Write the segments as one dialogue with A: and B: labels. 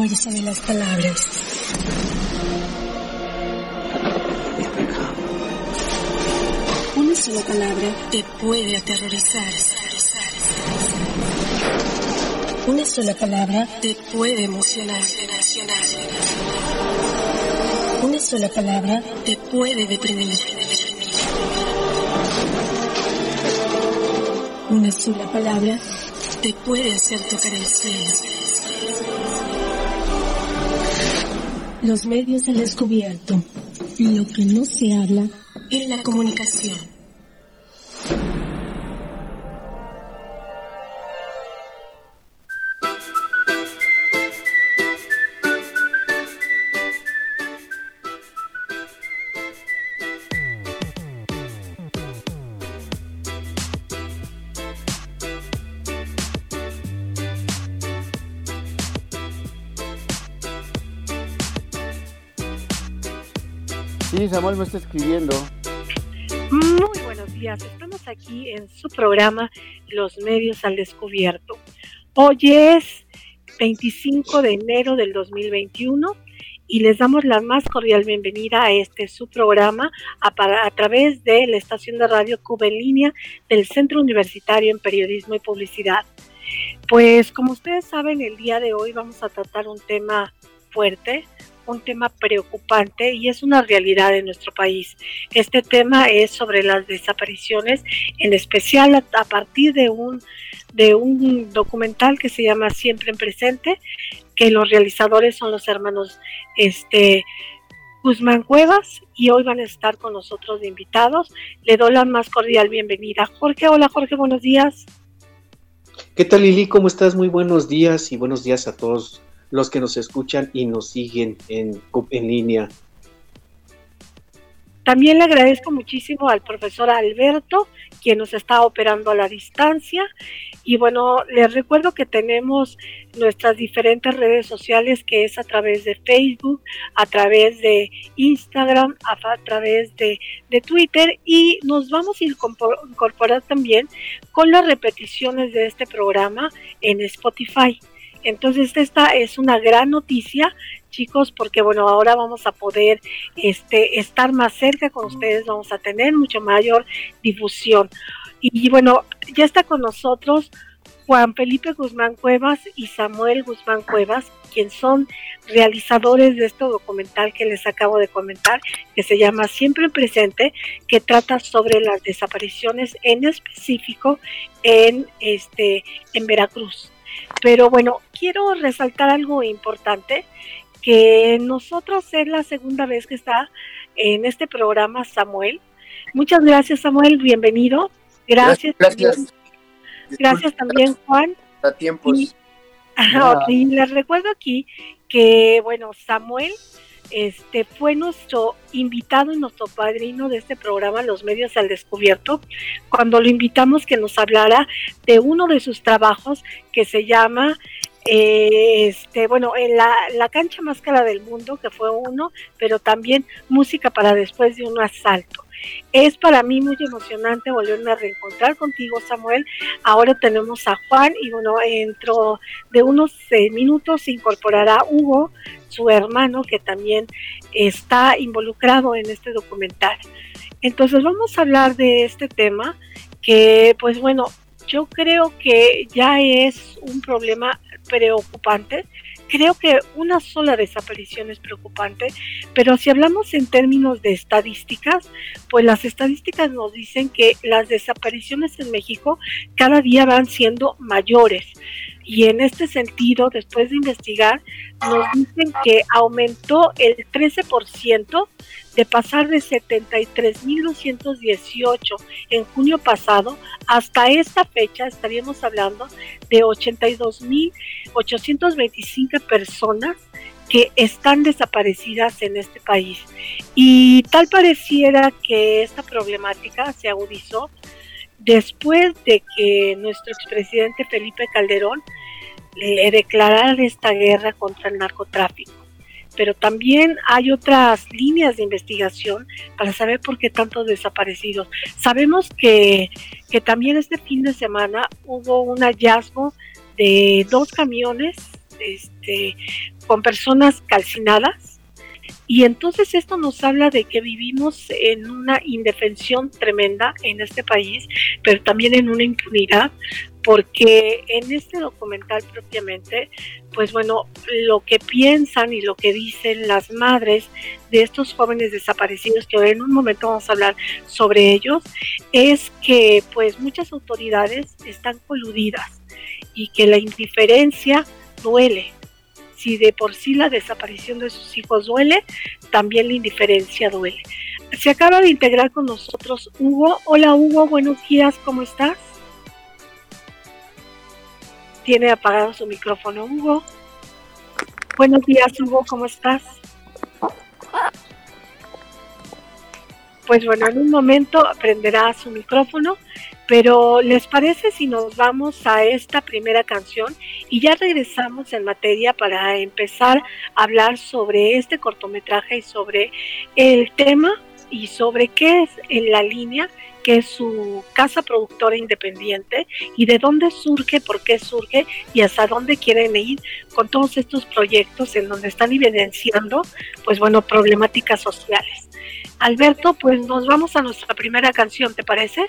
A: fuerza de las palabras. Una sola palabra te puede aterrorizar. Una sola palabra te puede emocionar. Una sola palabra te puede deprimir. Una sola palabra te puede hacer tocar el cielo. Los medios han descubierto lo que no se habla en la comunicación.
B: Samuel me está escribiendo.
C: Muy buenos días, estamos aquí en su programa Los Medios al Descubierto. Hoy es 25 de enero del 2021 y les damos la más cordial bienvenida a este su programa a, través de la estación de radio Cuba en línea del Centro Universitario en Periodismo y Publicidad. Pues como ustedes saben, el día de hoy vamos a tratar un tema fuerte, un tema preocupante y es una realidad en nuestro país. Este tema es sobre las desapariciones, en especial a, partir de un, de un documental que se llama Siempre en Presente, que los realizadores son los hermanos este, Guzmán Cuevas y hoy van a estar con nosotros de invitados. Le doy la más cordial bienvenida. Jorge, hola Jorge, buenos días.
D: ¿Qué tal Lili? ¿Cómo estás? Muy buenos días y buenos días a todos los que nos escuchan y nos siguen en, en línea.
C: También le agradezco muchísimo al profesor Alberto, quien nos está operando a la distancia. Y bueno, les recuerdo que tenemos nuestras diferentes redes sociales, que es a través de Facebook, a través de Instagram, a, través de, de, Twitter. Y nos vamos a incorporar también con las repeticiones de este programa en Spotify. Entonces esta es una gran noticia, chicos, porque bueno, ahora vamos a poder este, estar más cerca con ustedes, vamos a tener mucho mayor difusión. Y, y bueno, ya está con nosotros Juan Felipe Guzmán Cuevas y Samuel Guzmán Cuevas, quien son realizadores de este documental que les acabo de comentar, que se llama Siempre Presente, que trata sobre las desapariciones en específico en este en Veracruz. Pero bueno, quiero resaltar algo importante, que nosotros es la segunda vez que está en este programa Samuel. Muchas gracias Samuel, bienvenido. Gracias.
B: Gracias.
C: También, gracias también Juan.
B: A tiempos.
C: Y, y les recuerdo aquí que, bueno, Samuel este fue nuestro invitado y nuestro padrino de este programa Los Medios al Descubierto, cuando lo invitamos que nos hablara de uno de sus trabajos que se llama eh, este, bueno, en la, la, cancha más cara del mundo, que fue uno, pero también música para después de un asalto. Es para mí muy emocionante volverme a reencontrar contigo, Samuel. Ahora tenemos a Juan y bueno, dentro de unos eh, minutos se incorporará Hugo, su hermano, que también está involucrado en este documental. Entonces vamos a hablar de este tema que, pues bueno, yo creo que ya es un problema preocupante. Creo que una sola desaparición es preocupante, pero si hablamos en términos de estadísticas, pues las estadísticas nos dicen que las desapariciones en México cada día van siendo mayores. Y en este sentido, después de investigar, nos dicen que aumentó el 13% de pasar de 73.218 en junio pasado hasta esta fecha estaríamos hablando de 82.825 personas que están desaparecidas en este país. Y tal pareciera que esta problemática se agudizó después de que nuestro expresidente Felipe Calderón le declarara esta guerra contra el narcotráfico. Pero también hay otras líneas de investigación para saber por qué tantos desaparecidos. Sabemos que, que también este fin de semana hubo un hallazgo de dos camiones este, con personas calcinadas. Y entonces esto nos habla de que vivimos en una indefensión tremenda en este país, pero también en una impunidad, porque en este documental propiamente, pues bueno, lo que piensan y lo que dicen las madres de estos jóvenes desaparecidos, que en un momento vamos a hablar sobre ellos, es que pues muchas autoridades están coludidas y que la indiferencia duele, si de por sí la desaparición de sus hijos duele, también la indiferencia duele. Se acaba de integrar con nosotros Hugo. Hola Hugo, buenos días, ¿cómo estás? Tiene apagado su micrófono Hugo. Buenos días Hugo, ¿cómo estás? Pues bueno, en un momento aprenderá su micrófono pero ¿les parece si nos vamos a esta primera canción y ya regresamos en materia para empezar a hablar sobre este cortometraje y sobre el tema y sobre qué es en la línea que su casa productora independiente y de dónde surge, por qué surge y hasta dónde quieren ir con todos estos proyectos en donde están evidenciando, pues bueno, problemáticas sociales. Alberto, pues nos vamos a nuestra primera canción, ¿te parece?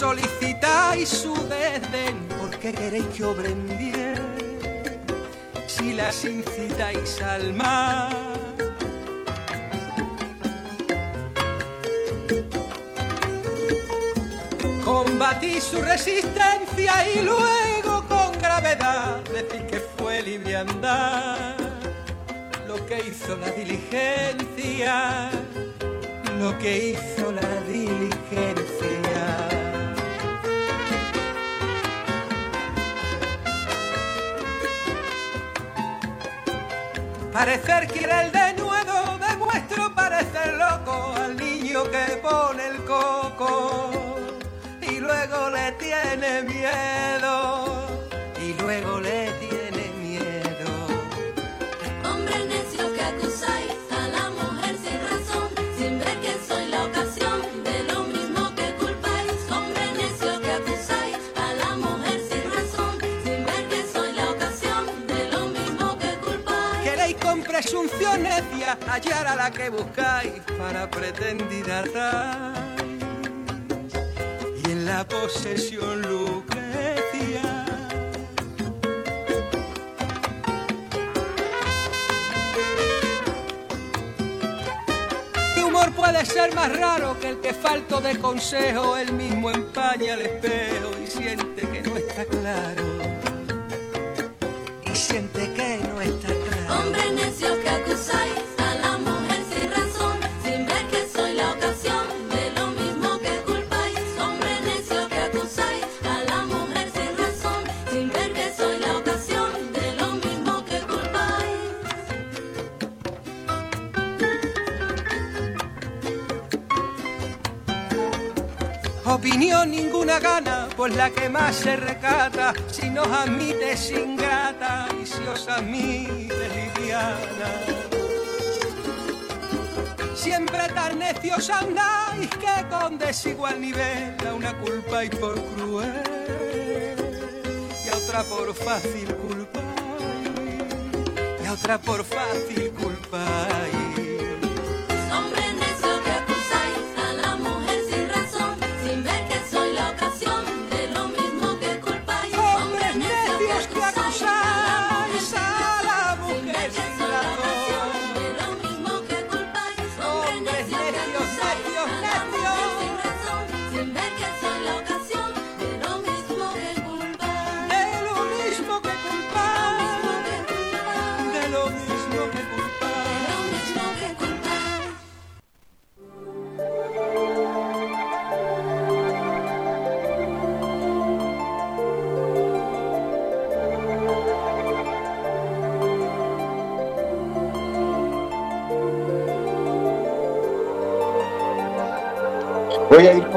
E: Solicitáis su desdén porque queréis que obren bien. Si las incitáis al mal. Combatís su resistencia y luego con gravedad decís que fue liviandad lo que hizo la diligencia lo que hizo la diligencia. Parecer que era el denuedo, demuestro parecer loco al niño que pone el coco y luego le tiene miedo y luego le tiene hallar a la que buscáis para pretendida. Y en la posesión Lucrecia. Mi humor puede ser más raro que el que falto de consejo, él mismo empaña el espejo y siente que no está claro. Y siente que no está claro.
F: Hombre necio que acusáis
E: Opinión ninguna gana, pues la que más se recata, si nos admite es ingrata y si os admite liviana. Siempre tan necios andáis que con desigual nivel a una culpa y por cruel y a otra por fácil culpáis y otra por fácil culpáis.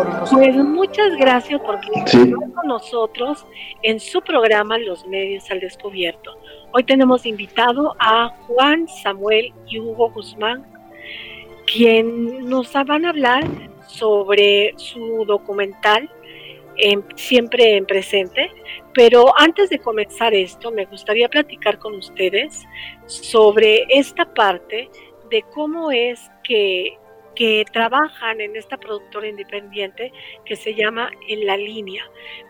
B: Por.
C: Pues muchas gracias porque
D: Sí.
C: con nosotros en su programa Los Medios al Descubierto. Hoy tenemos invitado a Juan Samuel y Hugo Guzmán, quien nos van a hablar sobre su documental en- Siempre en Presente. Pero antes de comenzar esto, me gustaría platicar con ustedes sobre esta parte de cómo es que, que trabajan en esta productora independiente que se llama En la línea.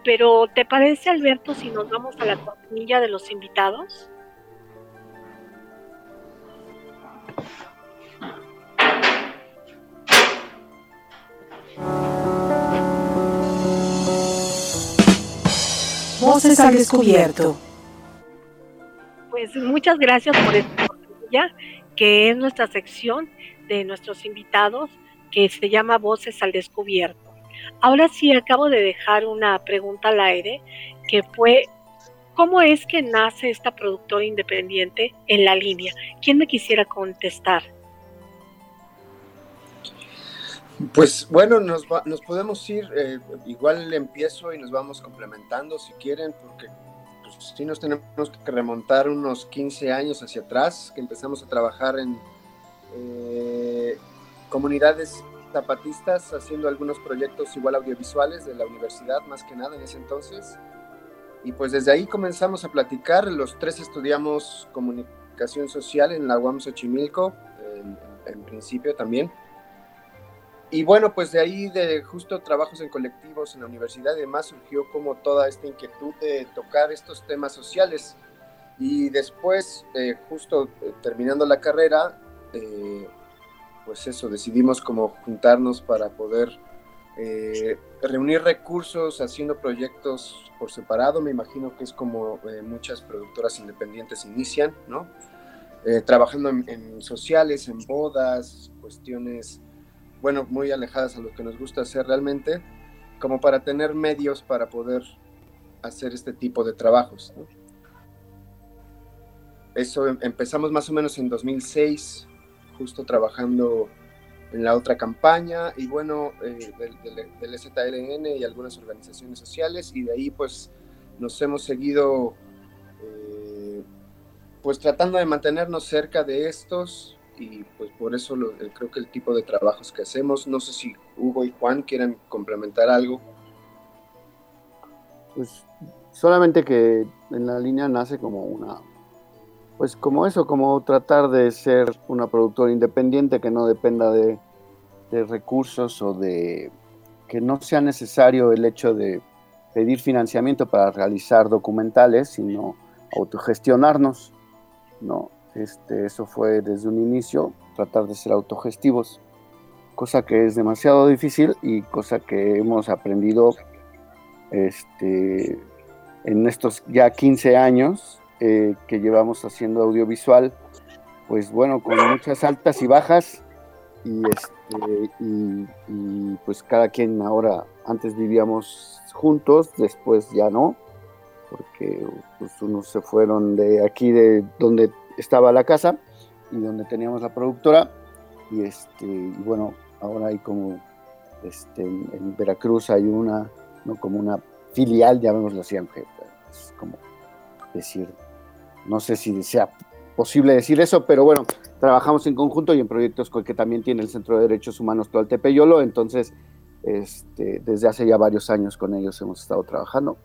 C: Pero ¿te parece, Alberto, si nos vamos a la cortinilla de los invitados?
G: Voces al descubierto.
C: Pues muchas gracias por esta cortinilla, que es nuestra sección de nuestros invitados, que se llama Voces al Descubierto. Ahora sí, acabo de dejar una pregunta al aire, que fue, ¿cómo es que nace esta productora independiente en la línea? ¿Quién me quisiera contestar?
B: Pues bueno, nos, va- nos podemos ir, eh, igual empiezo y nos vamos complementando si quieren, porque pues, sí nos tenemos que remontar unos 15 años hacia atrás, que empezamos a trabajar en eh, comunidades zapatistas, haciendo algunos proyectos igual audiovisuales de la universidad, más que nada en ese entonces. Y pues desde ahí comenzamos a platicar, los tres estudiamos comunicación social en la UAM Xochimilco, en- principio también. Y bueno, pues de ahí, de justo trabajos en colectivos en la universidad y demás, surgió como toda esta inquietud de tocar estos temas sociales. Y después, eh, justo eh, terminando la carrera, eh, pues eso, decidimos como juntarnos para poder eh, reunir recursos haciendo proyectos por separado. Me imagino que es como eh, muchas productoras independientes inician, ¿no? Trabajando en, sociales, en bodas, cuestiones bueno, muy alejadas a lo que nos gusta hacer realmente, como para tener medios para poder hacer este tipo de trabajos. Eso em- empezamos más o menos en 2006, justo trabajando en la otra campaña y bueno, eh, del, del, del ZLN y algunas organizaciones sociales y de ahí pues nos hemos seguido eh, pues tratando de mantenernos cerca de estos y pues por eso creo que el tipo de trabajos que hacemos, no sé si Hugo y Juan quieren complementar algo.
H: Pues solamente que en la línea nace como una, pues como eso, como tratar de ser una productora independiente que no dependa de, recursos o de que no sea necesario el hecho de pedir financiamiento para realizar documentales, sino autogestionarnos, ¿no? Este, eso fue desde un inicio, tratar de ser autogestivos, cosa que es demasiado difícil y cosa que hemos aprendido este, en estos ya 15 años eh, que llevamos haciendo audiovisual, pues bueno, con muchas altas y bajas, y, este, y, pues cada quien ahora, antes vivíamos juntos, después ya no, porque pues unos se fueron de aquí, de donde estaba la casa y donde teníamos la productora, y, este, y bueno, ahora hay como, este, en, en Veracruz hay una ¿no? como una filial, llamémoslo así, aunque es como decir, no sé si sea posible decir eso, pero bueno, trabajamos en conjunto y en proyectos que también tiene el Centro de Derechos Humanos Toltepeyolo, entonces este, desde hace ya varios años con ellos hemos estado trabajando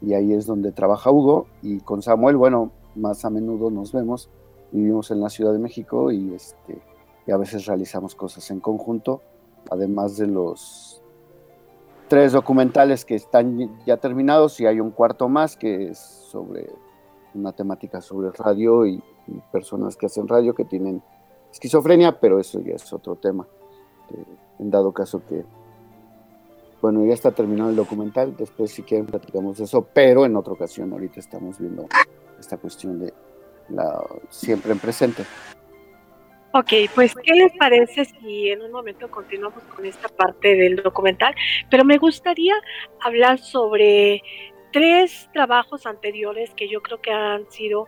H: y ahí es donde trabaja Hugo y con Samuel, bueno, más a menudo nos vemos, vivimos en la Ciudad de México y, este, y a veces realizamos cosas en conjunto, además de los tres documentales que están ya terminados y hay un cuarto más que es sobre una temática sobre radio y, personas que hacen radio que tienen esquizofrenia, pero eso ya es otro tema. En dado caso que, bueno, ya está terminado el documental, después si quieren platicamos eso, pero en otra ocasión, ahorita estamos viendo esta cuestión de la siempre en presente.
C: Ok, pues ¿qué les parece si en un momento continuamos con esta parte del documental? Pero me gustaría hablar sobre tres trabajos anteriores que yo creo que han sido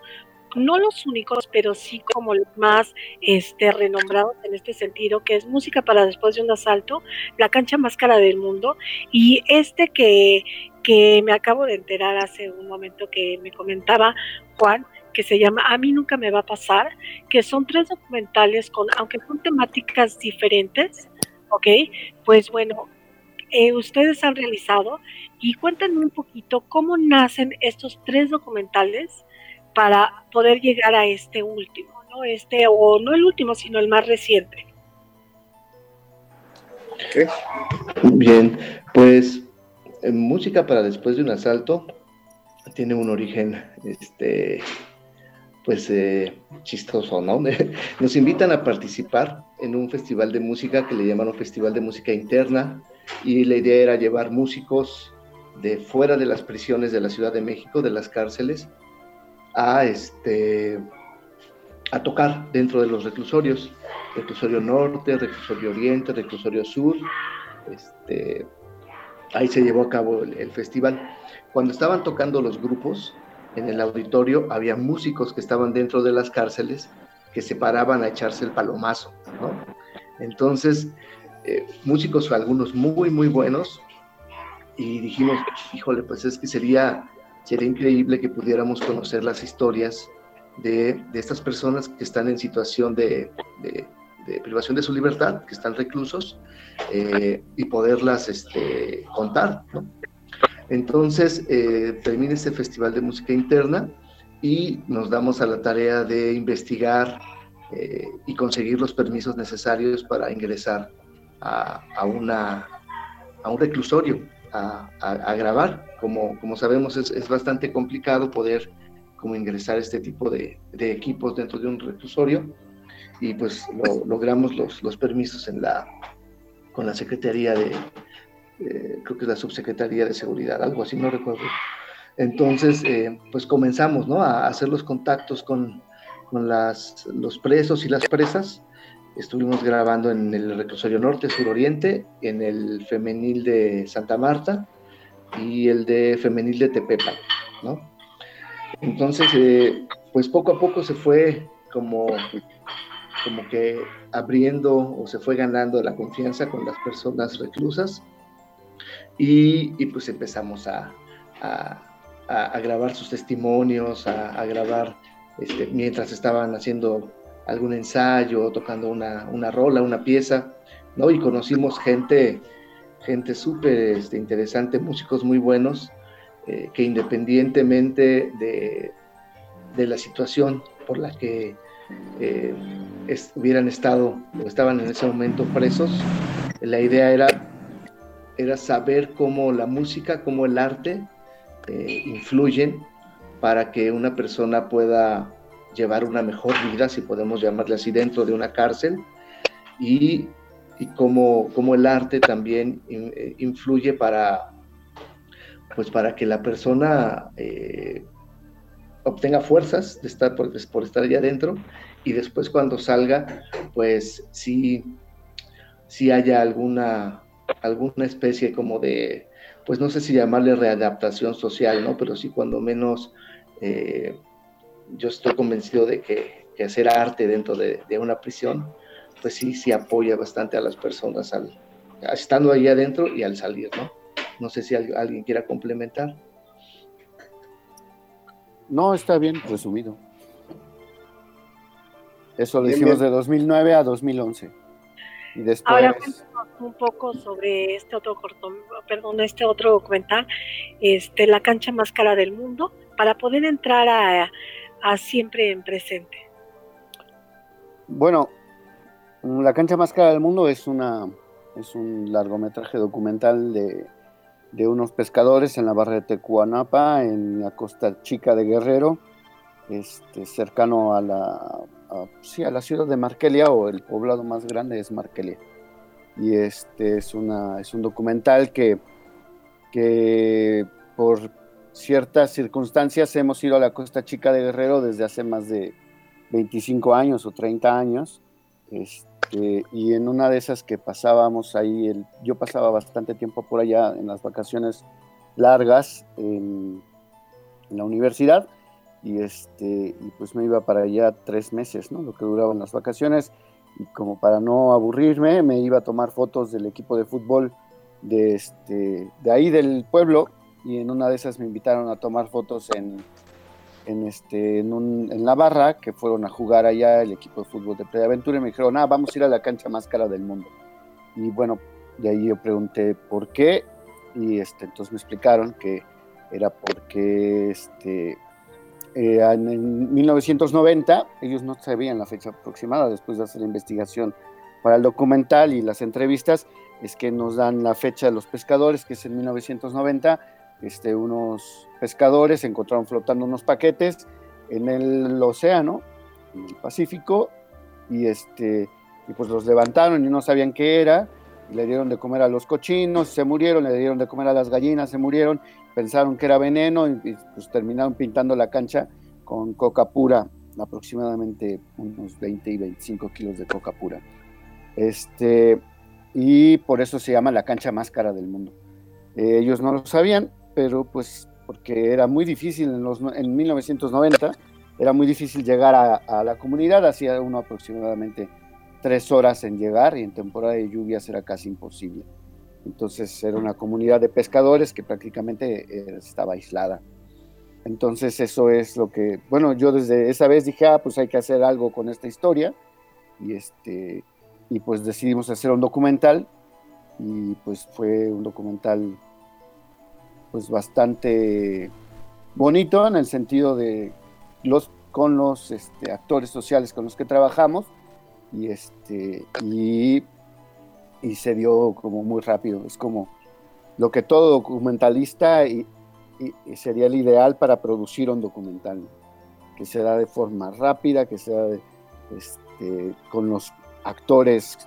C: no los únicos, pero sí como los más este, renombrados en este sentido, que es Música para Después de un Asalto, La Cancha Más Cara del Mundo, y este que, que me acabo de enterar hace un momento que me comentaba Juan, que se llama A mí nunca me va a pasar, que son tres documentales con, aunque son temáticas diferentes, ¿ok? Pues bueno, eh, ustedes han realizado y cuéntenme un poquito cómo nacen estos tres documentales para poder llegar a este último, ¿no? Este, o no el último, sino el más reciente.
I: Bien, pues en música para después de un asalto tiene un origen, este, pues eh, chistoso, ¿no? Nos invitan a participar en un festival de música que le llamaron Festival de Música Interna y la idea era llevar músicos de fuera de las prisiones de la Ciudad de México, de las cárceles, a, este, a tocar dentro de los reclusorios, reclusorio norte, reclusorio oriente, reclusorio sur. Este, ahí se llevó a cabo el, festival. Cuando estaban tocando los grupos en el auditorio, había músicos que estaban dentro de las cárceles que se paraban a echarse el palomazo. Entonces, eh, músicos algunos muy, muy buenos, y dijimos, híjole, pues es que sería, sería increíble que pudiéramos conocer las historias de, de estas personas que están en situación de, de, privación de su libertad, que están reclusos, eh, y poderlas este, contar. Entonces, eh, termina este Festival de Música Interna y nos damos a la tarea de investigar eh, y conseguir los permisos necesarios para ingresar a, a, una, a un reclusorio a, a grabar. Como, como sabemos, es, es, bastante complicado poder como ingresar este tipo de, de, equipos dentro de un reclusorio y pues lo, logramos los, los permisos en la, con la Secretaría de, eh, creo que es la Subsecretaría de Seguridad, algo así, no recuerdo. Entonces, eh, pues comenzamos ¿no? a hacer los contactos con, con las, los presos y las presas. Estuvimos grabando en el reclusorio norte, sur oriente, en el femenil de Santa Marta y el de femenil de Tepepa, ¿no? Entonces, eh, pues poco a poco se fue como, como que abriendo o se fue ganando la confianza con las personas reclusas y, pues empezamos a, a, a, grabar sus testimonios, a, grabar este, mientras estaban haciendo algún ensayo, tocando una, una rola, una pieza, ¿no? Y conocimos gente, gente súper este, interesante, músicos muy buenos, eh, que independientemente de, de, la situación por la que eh, hubieran estado o estaban en ese momento presos, la idea era, era saber cómo la música, cómo el arte eh, influyen para que una persona pueda llevar una mejor vida, si podemos llamarle así, dentro de una cárcel, y, y cómo, cómo, el arte también in, influye para, pues para que la persona eh, obtenga fuerzas de estar por, por, estar allá adentro y después cuando salga, pues sí, sí haya alguna, alguna especie como de, pues no sé si llamarle readaptación social, ¿no? Pero sí cuando menos eh, yo estoy convencido de que, que hacer arte dentro de, de, una prisión, pues sí, sí apoya bastante a las personas al, estando ahí adentro y al salir, ¿no? No sé si alguien quiera complementar.
H: No, está bien resumido. Eso lo hicimos de 2009 a 2011. Y después...
C: Ahora cuéntanos un poco sobre este otro corto, perdón, este otro documental, este, La cancha más cara del mundo, para poder entrar a, a siempre en presente.
H: Bueno, La cancha más cara del mundo es una es un largometraje documental de, de unos pescadores en la barra de Tecuanapa, en la costa chica de Guerrero, este, cercano a la, sí, a la ciudad de Markelia, o el poblado más grande es Markelia. Y este es, una, es un documental que, que por ciertas circunstancias hemos ido a la Costa Chica de Guerrero desde hace más de 25 años o 30 años. Este, y en una de esas que pasábamos ahí, el, yo pasaba bastante tiempo por allá en las vacaciones largas en, la universidad y este y pues me iba para allá tres meses, ¿no? Lo que duraban las vacaciones y como para no aburrirme me iba a tomar fotos del equipo de fútbol de este de ahí del pueblo y en una de esas me invitaron a tomar fotos en en, este, en, un- en la barra, que fueron a jugar allá el equipo de fútbol de Preaventura y me dijeron, ah, vamos a ir a la cancha más cara del mundo. Y bueno, de ahí yo pregunté por qué y este, entonces me explicaron que era porque este, eh, en, en 1990, ellos no sabían la fecha aproximada después de hacer la investigación para el documental y las entrevistas, es que nos dan la fecha de los pescadores, que es en 1990, este, unos pescadores encontraron flotando unos paquetes en el océano, en el Pacífico, y, este, y pues los levantaron y no sabían qué era, y le dieron de comer a los cochinos, se murieron, le dieron de comer a las gallinas, se murieron, pensaron que era veneno y, y, pues terminaron pintando la cancha con coca pura, aproximadamente unos 20 y 25 kilos de coca pura. Este, y por eso se llama la cancha más cara del mundo. Eh, ellos no lo sabían, pero pues porque era muy difícil en, los, en 1990, era muy difícil llegar a, a la comunidad, hacía uno aproximadamente tres horas en llegar y en temporada de lluvias era casi imposible. Entonces era una comunidad de pescadores que prácticamente eh, estaba aislada. Entonces eso es lo que, bueno, yo desde esa vez dije, ah, pues hay que hacer algo con esta historia y este y pues decidimos hacer un documental y pues fue un documental pues bastante bonito en el sentido de los con los este, actores sociales con los que trabajamos y este y, y se dio como muy rápido. Es como lo que todo documentalista y, y- y sería el ideal para producir un documental que se da de forma rápida que sea de, este, con los actores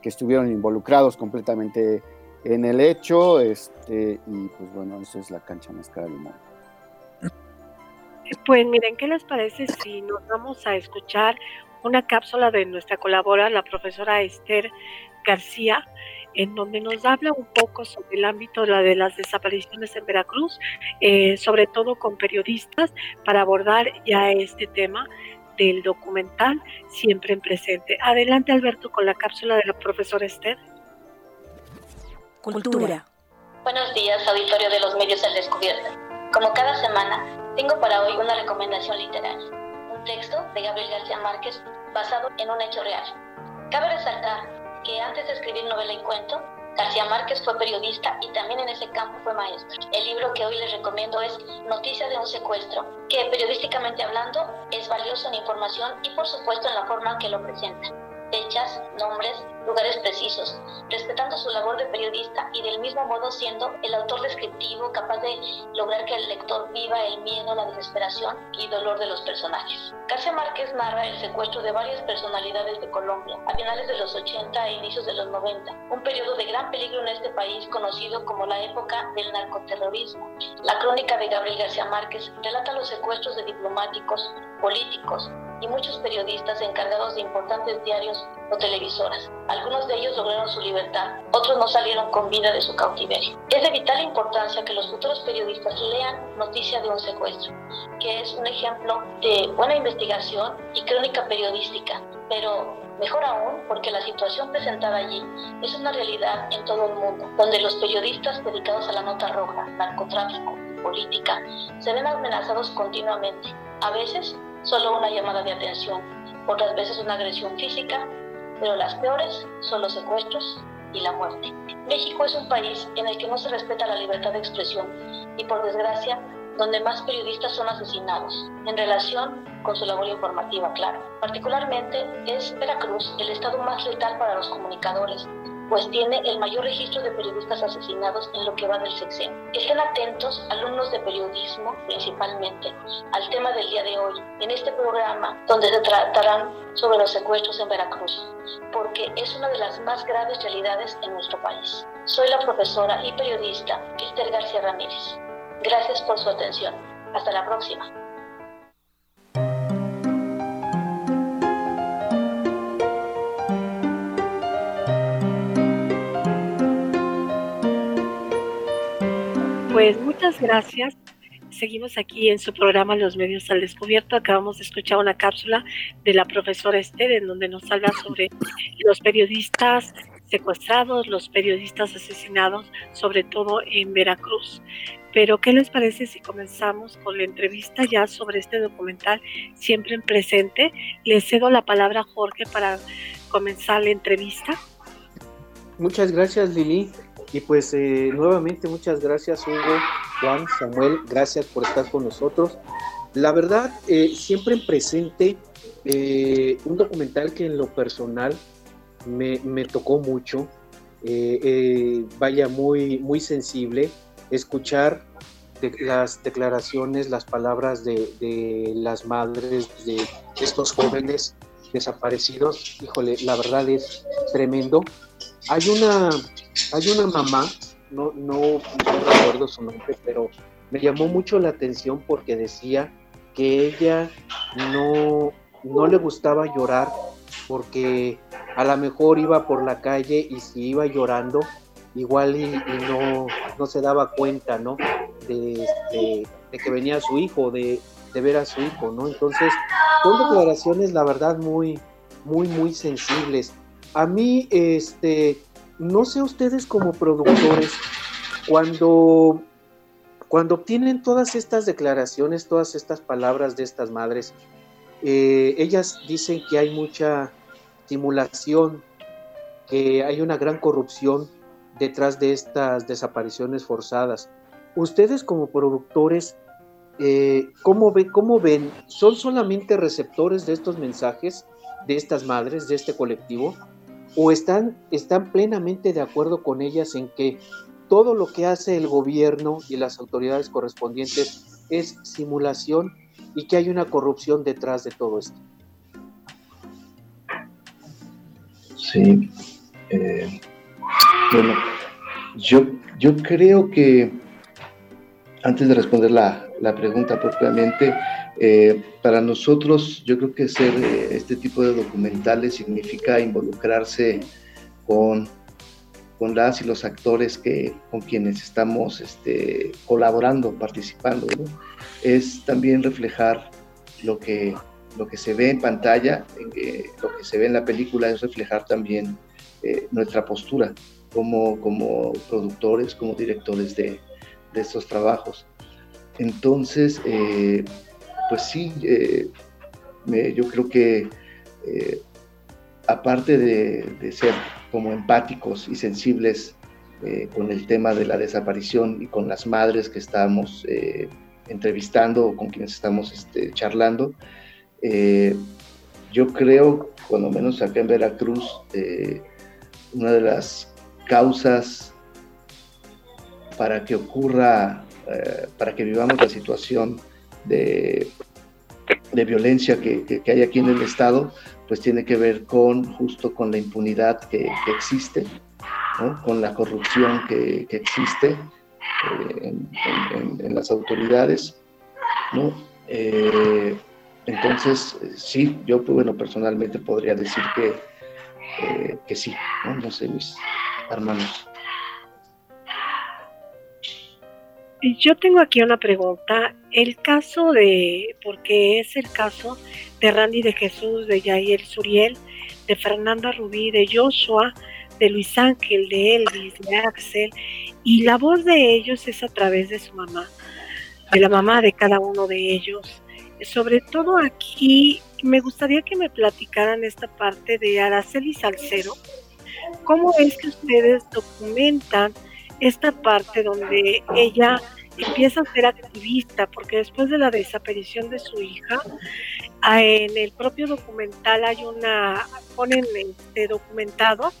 H: que estuvieron involucrados completamente en el hecho, este, y pues bueno, eso es la cancha más cara del mundo.
C: Pues miren, ¿qué les parece si nos vamos a escuchar una cápsula de nuestra colaboradora, la profesora Esther García, en donde nos habla un poco sobre el ámbito de, la de las desapariciones en Veracruz, eh, sobre todo con periodistas, para abordar ya este tema del documental siempre en presente. Adelante Alberto con la cápsula de la profesora Esther.
G: Cultura.
J: Buenos días, auditorio de los medios al descubierto. Como cada semana, tengo para hoy una recomendación literaria, un texto de Gabriel García Márquez basado en un hecho real. Cabe resaltar que antes de escribir novela y cuento, García Márquez fue periodista y también en ese campo fue maestro. El libro que hoy les recomiendo es Noticia de un secuestro, que periodísticamente hablando es valioso en información y por supuesto en la forma en que lo presenta. Fechas, nombres, lugares precisos, respetando su labor de periodista y del mismo modo siendo el autor descriptivo capaz de lograr que el lector viva el miedo, la desesperación y dolor de los personajes. García Márquez narra el secuestro de varias personalidades de Colombia a finales de los 80 e inicios de los 90, un periodo de gran peligro en este país conocido como la época del narcoterrorismo. La crónica de Gabriel García Márquez relata los secuestros de diplomáticos, políticos, y muchos periodistas encargados de importantes diarios o televisoras. Algunos de ellos lograron su libertad, otros no salieron con vida de su cautiverio. Es de vital importancia que los futuros periodistas lean Noticia de un secuestro, que es un ejemplo de buena investigación y crónica periodística, pero mejor aún porque la situación presentada allí es una realidad en todo el mundo, donde los periodistas dedicados a la nota roja, narcotráfico, política, se ven amenazados continuamente, a veces solo una llamada de atención, otras veces una agresión física, pero las peores son los secuestros y la muerte. México es un país en el que no se respeta la libertad de expresión y por desgracia donde más periodistas son asesinados, en relación con su labor informativa, claro. Particularmente es Veracruz el estado más letal para los comunicadores, pues tiene el mayor registro de periodistas asesinados en lo que va del sexenio. Estén atentos, alumnos de periodismo principalmente, al tema del día de hoy, en este programa donde se tratarán sobre los secuestros en Veracruz, porque es una de las más graves realidades en nuestro país. Soy la profesora y periodista Esther García Ramírez. Gracias por su atención. Hasta la próxima.
C: Pues muchas gracias. seguimos aquí en su programa Los Medios al Descubierto. Acabamos de escuchar una cápsula de la profesora Esther en donde nos habla sobre los periodistas secuestrados, los periodistas asesinados, sobre todo en Veracruz. Pero, ¿qué les parece si comenzamos con la entrevista ya sobre este documental Siempre en Presente? Le cedo la palabra a Jorge para comenzar la entrevista.
D: Muchas gracias, Lili. Y pues eh, nuevamente muchas gracias, Hugo, Juan, Samuel, gracias por estar con nosotros. La verdad, eh, siempre en presente, eh, un documental que en lo personal me, me tocó mucho, vaya muy, muy sensible, escuchar de, las declaraciones, las palabras de, de las madres de estos jóvenes desaparecidos, híjole, la verdad es tremendo. Hay una, hay una mamá, no, no, recuerdo su nombre, pero me llamó mucho la atención porque decía que ella no, no le gustaba llorar porque a lo mejor iba por la calle y si iba llorando, igual y, no, no, se daba cuenta, ¿no? De, de, que venía su hijo, de, de, ver a su hijo, ¿no? Entonces, son declaraciones, la verdad, muy, muy, muy sensibles. A mí, este, no sé ustedes como productores, cuando, cuando obtienen todas estas declaraciones, todas estas palabras de estas madres, eh, ellas dicen que hay mucha simulación, que hay una gran corrupción detrás de estas desapariciones forzadas. Ustedes como productores, eh, ¿cómo, ¿cómo ven? ¿Son solamente receptores de estos mensajes de estas madres, de este colectivo? O están, están plenamente de acuerdo con ellas en que todo lo que hace el gobierno y las autoridades correspondientes es simulación y que hay una corrupción detrás de todo esto.
I: Sí. Eh, bueno, yo, yo creo que antes de responder la, la pregunta propiamente, eh, para nosotros, yo creo que hacer eh, este tipo de documentales significa involucrarse con, con las y los actores que, con quienes estamos este, colaborando, participando. Es también reflejar lo que, lo que se ve en pantalla, lo que se ve en la película, es reflejar también eh, nuestra postura como, como productores, como directores de, de estos trabajos. Entonces, pues sí, eh, yo creo que eh, aparte de, ser como empáticos y sensibles eh, con el tema de la desaparición y con las madres que estamos entrevistando o con quienes estamos este, charlando, yo creo, cuando menos acá en Veracruz, una de las causas para que ocurra, para que vivamos la situación de, violencia que, hay aquí en el Estado, pues tiene que ver con justo con la impunidad que, existe, con la corrupción que, existe eh, en, las autoridades. Eh, entonces, sí, yo bueno, personalmente podría decir que, eh, que sí, ¿no? no sé, mis hermanos.
C: Yo tengo aquí una pregunta. El caso de, porque es el caso de Randy de Jesús, de Yair Suriel, de Fernanda Rubí, de Joshua, de Luis Ángel, de Elvis, de Axel, y la voz de ellos es a través de su mamá, de la mamá de cada uno de ellos. Sobre todo aquí, me gustaría que me platicaran esta parte de Araceli Salcero. ¿Cómo es que ustedes documentan esta parte donde ella empieza a ser activista, porque después de la desaparición de su hija, en el propio documental hay una, ponen este documentado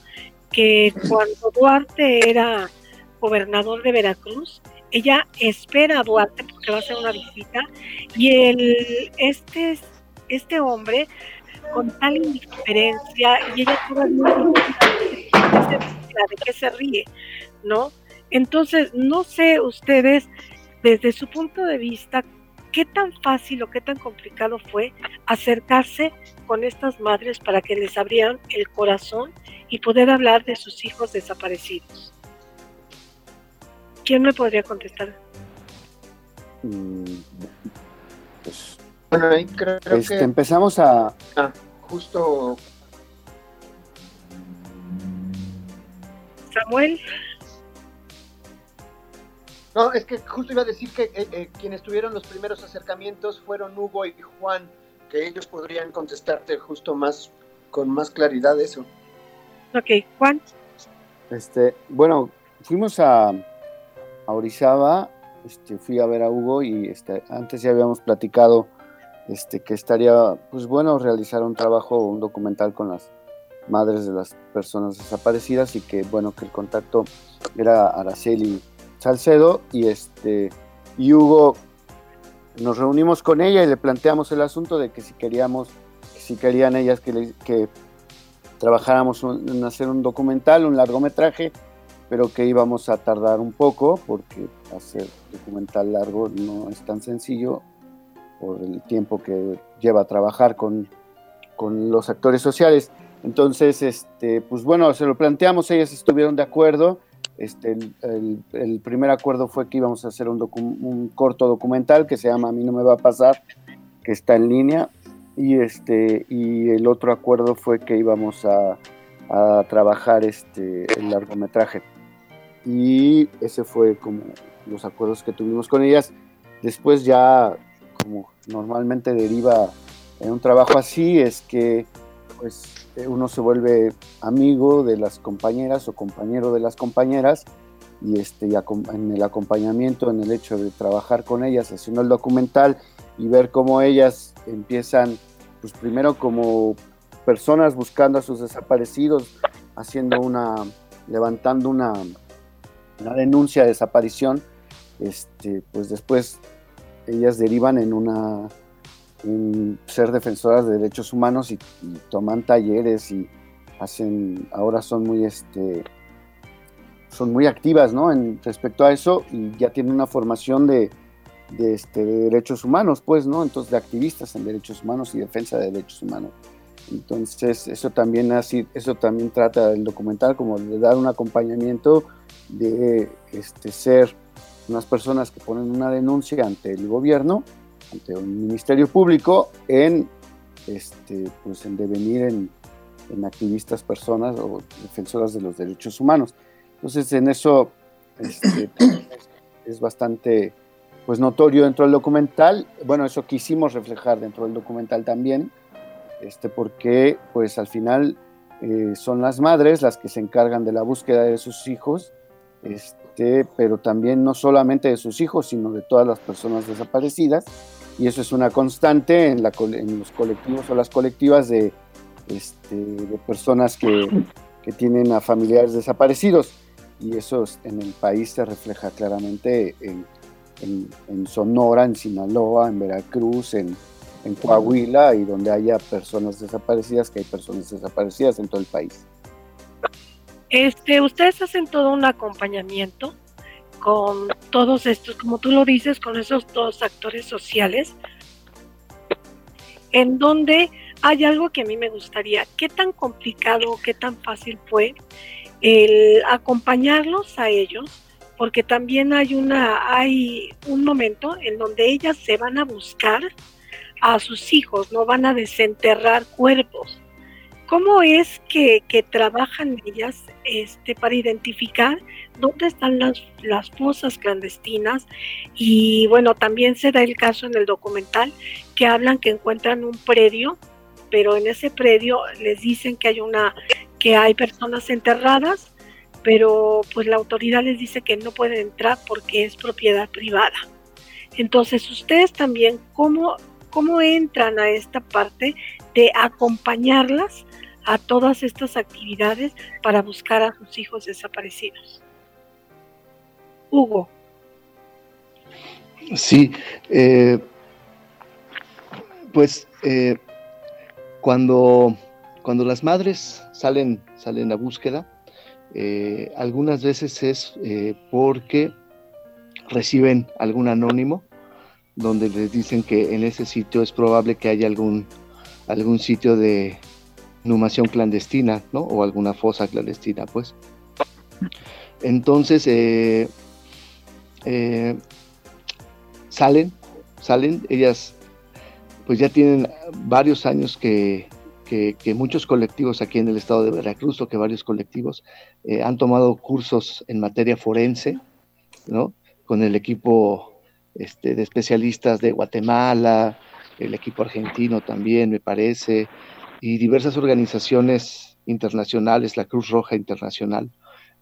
C: que cuando Duarte era gobernador de Veracruz, ella espera a Duarte porque va a hacer una visita y el, este, este hombre con tal indiferencia y ella todavía de qué se ríe, ¿no? Entonces, no sé ustedes, desde su punto de vista, qué tan fácil o qué tan complicado fue acercarse con estas madres para que les abrieran el corazón y poder hablar de sus hijos desaparecidos. ¿Quién me podría contestar?
H: mm, pues,
B: Bueno, ahí creo, creo
H: este,
B: que
H: empezamos a,
B: ah, justo
C: Samuel,
B: No, es que justo iba a decir que eh, eh, quienes tuvieron los primeros acercamientos fueron Hugo y Juan, que ellos podrían contestarte justo más con más claridad eso.
C: ok, Juan,
H: Este, bueno, fuimos a, a Orizaba, este, fui a ver a Hugo y este, antes ya habíamos platicado este, que estaría pues bueno realizar un trabajo, un documental con las madres de las personas desaparecidas y que bueno que el contacto era Araceli Salcedo y este y Hugo nos reunimos con ella y le planteamos el asunto de que si queríamos, que si querían ellas que, trabajáramos en hacer un documental, un largometraje, pero que íbamos a tardar un poco porque hacer documental largo no es tan sencillo por el tiempo que lleva a trabajar con, con los actores sociales. Entonces, este, pues bueno, se lo planteamos, ellas estuvieron de acuerdo. Este, el, el- el primer acuerdo fue que íbamos a hacer un, docu- un corto documental que se llama A mí no me va a pasar, que está en línea. Y, este, y el otro acuerdo fue que íbamos a, a trabajar este, el largometraje. Y ese fue como los acuerdos que tuvimos con ellas. Después ya, como normalmente deriva en un trabajo así, es que pues uno se vuelve amigo de las compañeras o compañero de las compañeras y este y en el acompañamiento, en el hecho de trabajar con ellas haciendo el documental y ver cómo ellas empiezan, pues primero como personas buscando a sus desaparecidos, haciendo una, levantando una, una denuncia de desaparición, este, pues después ellas derivan en una ser defensoras de derechos humanos y, y toman talleres y hacen ahora son muy este son muy activas ¿no? en respecto a eso y ya tienen una formación de, de, este, de derechos humanos pues no entonces de activistas en derechos humanos y defensa de derechos humanos entonces eso también así eso también trata el documental como de dar un acompañamiento de este ser unas personas que ponen una denuncia ante el gobierno ante un ministerio público en este pues en devenir en, en activistas personas o defensoras de los derechos humanos entonces en eso este, es, es bastante pues notorio dentro del documental bueno eso quisimos reflejar dentro del documental también este porque pues al final eh, son las madres las que se encargan de la búsqueda de sus hijos este, pero también no solamente de sus hijos, sino de todas las personas desaparecidas. Y eso es una constante en, la, en los colectivos o las colectivas de, este, de personas que, que tienen a familiares desaparecidos. Y eso es- en el país se refleja claramente en, en- en Sonora, en Sinaloa, en Veracruz, en, en Coahuila y donde haya personas desaparecidas, que hay personas desaparecidas en todo el país.
C: este, ustedes hacen todo un acompañamiento con todos estos, como tú lo dices, con esos dos actores sociales, en donde hay algo que a mí me gustaría, qué tan complicado, qué tan fácil fue el acompañarlos a ellos, porque también hay una, hay un momento en donde ellas se van a buscar a sus hijos, no van a desenterrar cuerpos. ¿Cómo es que, trabajan ellas este, para identificar dónde están las, las fosas clandestinas? Y bueno, también se da el caso en el documental que hablan que encuentran un predio, pero en ese predio les dicen que hay una, que hay personas enterradas, pero pues la autoridad les dice que no pueden entrar porque es propiedad privada. Entonces, ustedes también, ¿cómo, cómo entran a esta parte de acompañarlas a todas estas actividades para buscar a sus hijos desaparecidos? Hugo.
I: Sí, eh, pues eh, cuando, cuando las madres salen, salen a búsqueda, eh, algunas veces es eh, porque reciben algún anónimo donde les dicen que en ese sitio es probable que haya algún, algún sitio de inhumación clandestina, ¿no? O alguna fosa clandestina, pues. Entonces, eh, eh, salen, salen, ellas pues ya tienen varios años que, que, muchos colectivos aquí en el estado de Veracruz o que varios colectivos eh, han tomado cursos en materia forense, ¿no? Con el equipo este, de especialistas de Guatemala, el equipo argentino también, me parece, y diversas organizaciones internacionales, la Cruz Roja Internacional,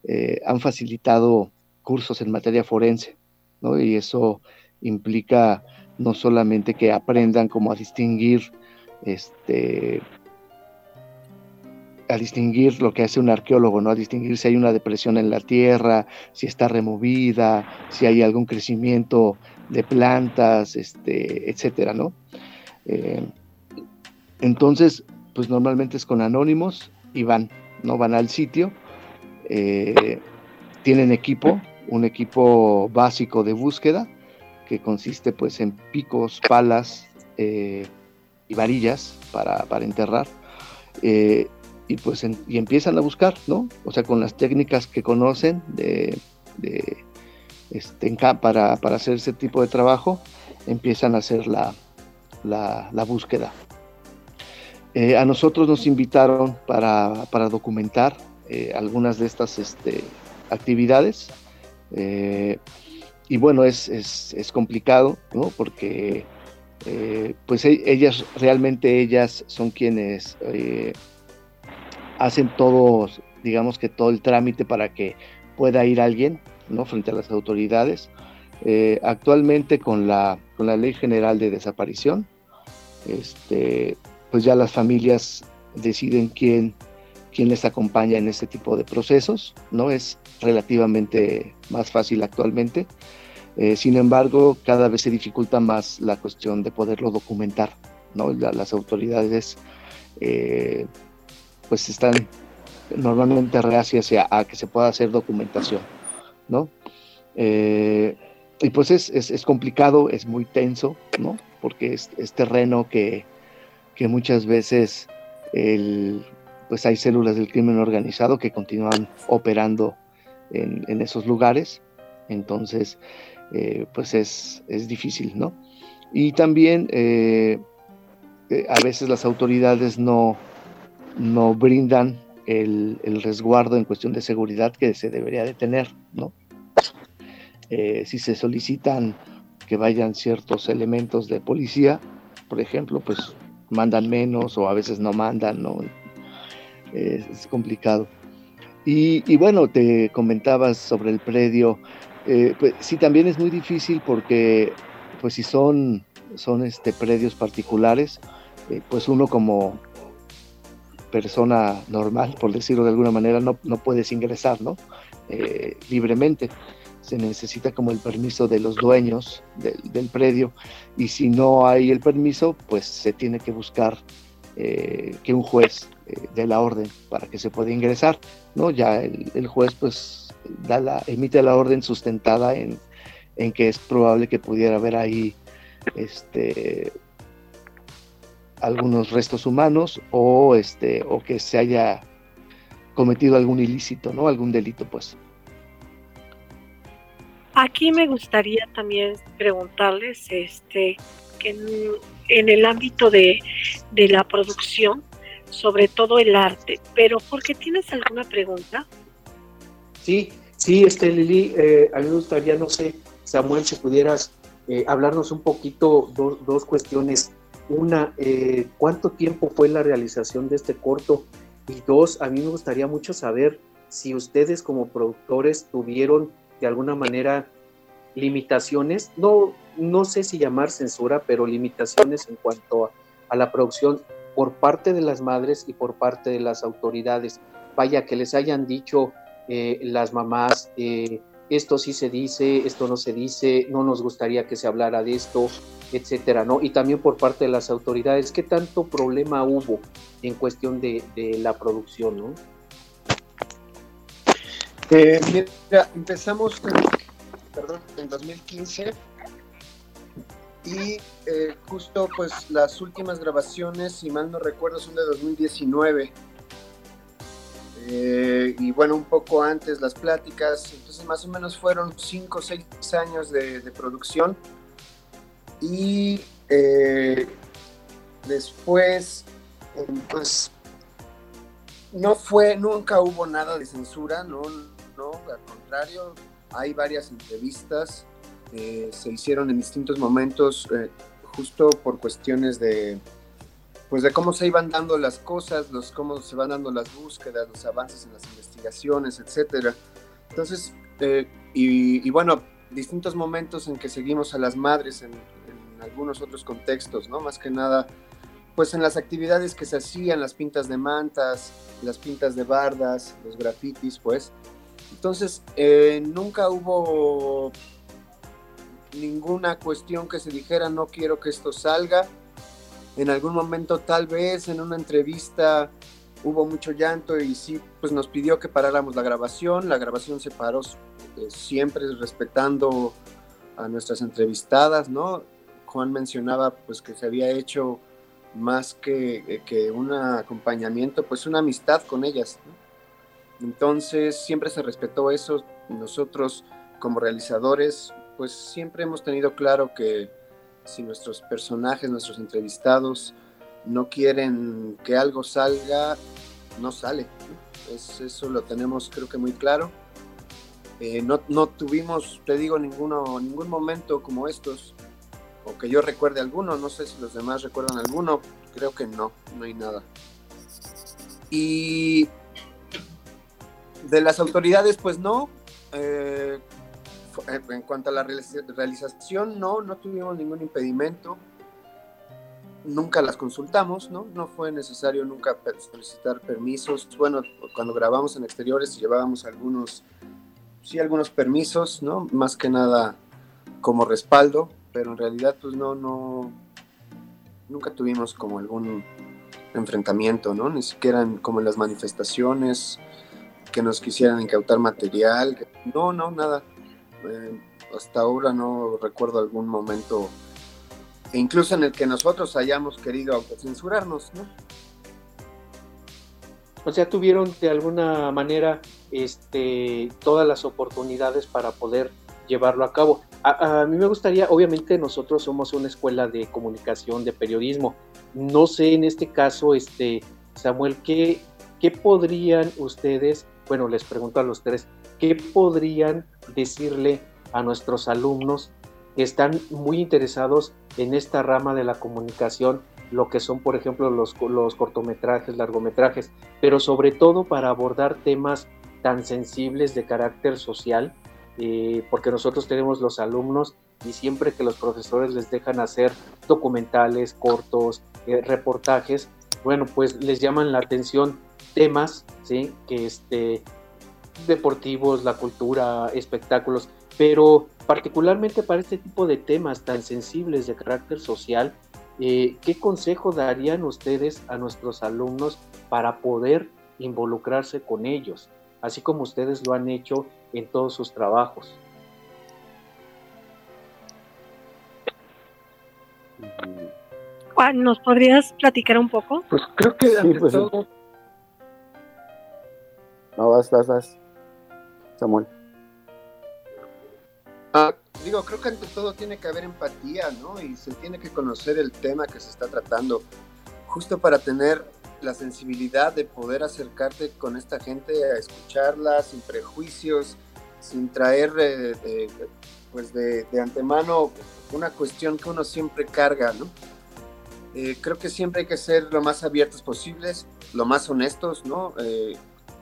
I: eh, han facilitado cursos en materia forense, ¿no? Y eso implica no solamente que aprendan cómo a distinguir este a distinguir lo que hace un arqueólogo, ¿no? A distinguir si hay una depresión en la tierra, si está removida, si hay algún crecimiento de plantas, este, etcétera, ¿no? Eh, entonces, pues normalmente es con anónimos y van, ¿no? Van al sitio, eh, tienen equipo, un equipo básico de búsqueda, que consiste pues en picos, palas eh, y varillas para, enterrar. y pues y empiezan a buscar, ¿no? O sea, con las técnicas que conocen de, este, para, para, hacer ese tipo de trabajo, empiezan a hacer la, la, búsqueda. Eh, a nosotros nos invitaron para, documentar eh, algunas de estas este, actividades. Eh, y bueno, es, es, complicado, ¿no? Porque pues e, ellas, realmente ellas son quienes hacen todo, digamos que todo el trámite para que pueda ir alguien, ¿no? Frente a las autoridades. actualmente con la, con la Ley General de Desaparición, este, pues ya las familias deciden quién, quién les acompaña en este tipo de procesos, ¿no? Es relativamente más fácil actualmente. Eh, sin embargo, cada vez se dificulta más la cuestión de poderlo documentar, ¿no? las autoridades eh, pues están normalmente reacias a, que se pueda hacer documentación, ¿no? Eh, y pues es, es, complicado, es muy tenso, ¿no? porque es, terreno que, muchas veces pues hay células del crimen organizado que continúan operando en, esos lugares. Entonces, eh, pues es, difícil, ¿no? Y también eh, eh, a veces las autoridades no, no brindan el, resguardo en cuestión de seguridad que se debería de tener, ¿no? si se solicitan que vayan ciertos elementos de policía, por ejemplo, pues mandan menos o a veces no mandan, ¿no? Es, complicado. Y, bueno, te comentabas sobre el predio, eh, pues sí, también es muy difícil porque, pues si son, son este, predios particulares, eh, pues uno como persona normal, por decirlo de alguna manera, no, no puedes ingresar, ¿no? Eh, libremente se necesita como el permiso de los dueños del, predio y si no hay el permiso, pues se tiene que buscar eh, que un juez eh, dé la orden para que se pueda ingresar, ¿no? Ya el, juez pues da la, emite la orden sustentada en, en, que es probable que pudiera haber ahí este algunos restos humanos o este o que se haya cometido algún ilícito, ¿no? Algún delito, pues.
C: Aquí me gustaría también preguntarles, este, que en, el ámbito de, la producción, sobre todo el arte, pero ¿por qué tienes alguna pregunta?
D: Sí, sí, este Lili, eh, a mí me gustaría, no sé, Samuel, si pudieras eh, hablarnos un poquito, dos cuestiones. Una, eh, ¿cuánto tiempo fue la realización de este corto? Y dos, a mí me gustaría mucho saber si ustedes como productores tuvieron de alguna manera limitaciones, no, no sé si llamar censura, pero limitaciones en cuanto a, la producción por parte de las madres y por parte de las autoridades. Vaya, que les hayan dicho eh, las mamás, eh, esto sí se dice, esto no se dice, no nos gustaría que se hablara de esto, etcétera, ¿no? Y también por parte de las autoridades, ¿qué tanto problema hubo en cuestión de, de la producción, no?
B: Eh, mira, empezamos perdón, en 2015 y eh, justo pues las últimas grabaciones, si mal no recuerdo, son de 2019. Eh, y bueno, un poco antes las pláticas, entonces más o menos fueron 5 o 6 años de, producción. Y eh, después, eh, pues, no fue, nunca hubo nada de censura, no, no, al contrario, hay varias entrevistas, eh, se hicieron en distintos momentos, eh, justo por cuestiones de, pues de cómo se iban dando las cosas, los, cómo se van dando las búsquedas, los avances en las investigaciones, etcétera. Entonces, eh, y, y, bueno, distintos momentos en que seguimos a las madres en, en, algunos otros contextos, ¿no? Más que nada, pues en las actividades que se hacían, las pintas de mantas, las pintas de bardas, los grafitis, pues. Entonces, eh, nunca hubo ninguna cuestión que se dijera, no quiero que esto salga. En algún momento, tal vez en una entrevista, hubo mucho llanto y sí, pues nos pidió que paráramos la grabación. La grabación se paró eh, siempre respetando a nuestras entrevistadas, ¿no? Juan mencionaba pues que se había hecho más que, eh, que un acompañamiento, pues una amistad con ellas. ¿no? Entonces siempre se respetó eso. Nosotros como realizadores, pues siempre hemos tenido claro que si nuestros personajes, nuestros entrevistados no quieren que algo salga, no sale. Es, eso lo tenemos creo que muy claro. Eh, no, no, tuvimos, te digo, ninguno, ningún momento como estos, o que yo recuerde alguno, no sé si los demás recuerdan alguno, creo que no, no hay nada. Y de las autoridades, pues no. Eh, en cuanto a la realización, no, no tuvimos ningún impedimento. Nunca las consultamos, ¿no? No fue necesario nunca solicitar permisos. Bueno, cuando grabamos en exteriores llevábamos algunos sí algunos permisos, ¿no? Más que nada como respaldo, pero en realidad pues no, no, nunca tuvimos como algún enfrentamiento, ¿no? Ni siquiera en, como en las manifestaciones que nos quisieran incautar material, no, no, nada. Eh, hasta ahora no recuerdo algún momento, incluso en el que nosotros hayamos querido autocensurarnos, ¿no?
D: O sea, tuvieron de alguna manera este, todas las oportunidades para poder llevarlo a cabo. A, a, mí me gustaría, obviamente nosotros somos una escuela de comunicación, de periodismo. No sé en este caso, este, Samuel, ¿qué, ¿qué podrían ustedes, bueno, les pregunto a los tres, ¿qué podrían decirle a nuestros alumnos que están muy interesados en esta rama de la comunicación lo que son, por ejemplo, los, cortometrajes, largometrajes, pero sobre todo para abordar temas tan sensibles de carácter social, eh, porque nosotros tenemos los alumnos y siempre que los profesores les dejan hacer documentales, cortos, eh, reportajes, bueno, pues les llaman la atención temas, ¿sí? Que este, deportivos, la cultura, espectáculos, pero particularmente para este tipo de temas tan sensibles de carácter social, eh, ¿qué consejo darían ustedes a nuestros alumnos para poder involucrarse con ellos, así como ustedes lo han hecho en todos sus trabajos?
C: Juan, ¿nos podrías platicar un poco?
B: Pues creo que
H: Sí, pues,
B: todo,
H: No, vas, vas, vas. Samuel.
B: Ah, digo, creo que ante todo tiene que haber empatía, ¿no? Y se tiene que conocer el tema que se está tratando, justo para tener la sensibilidad de poder acercarte con esta gente a escucharla sin prejuicios, sin traer, eh, pues de, de, antemano una cuestión que uno siempre carga, ¿no? Eh, creo que siempre hay que ser lo más abiertos posibles, lo más honestos, ¿no?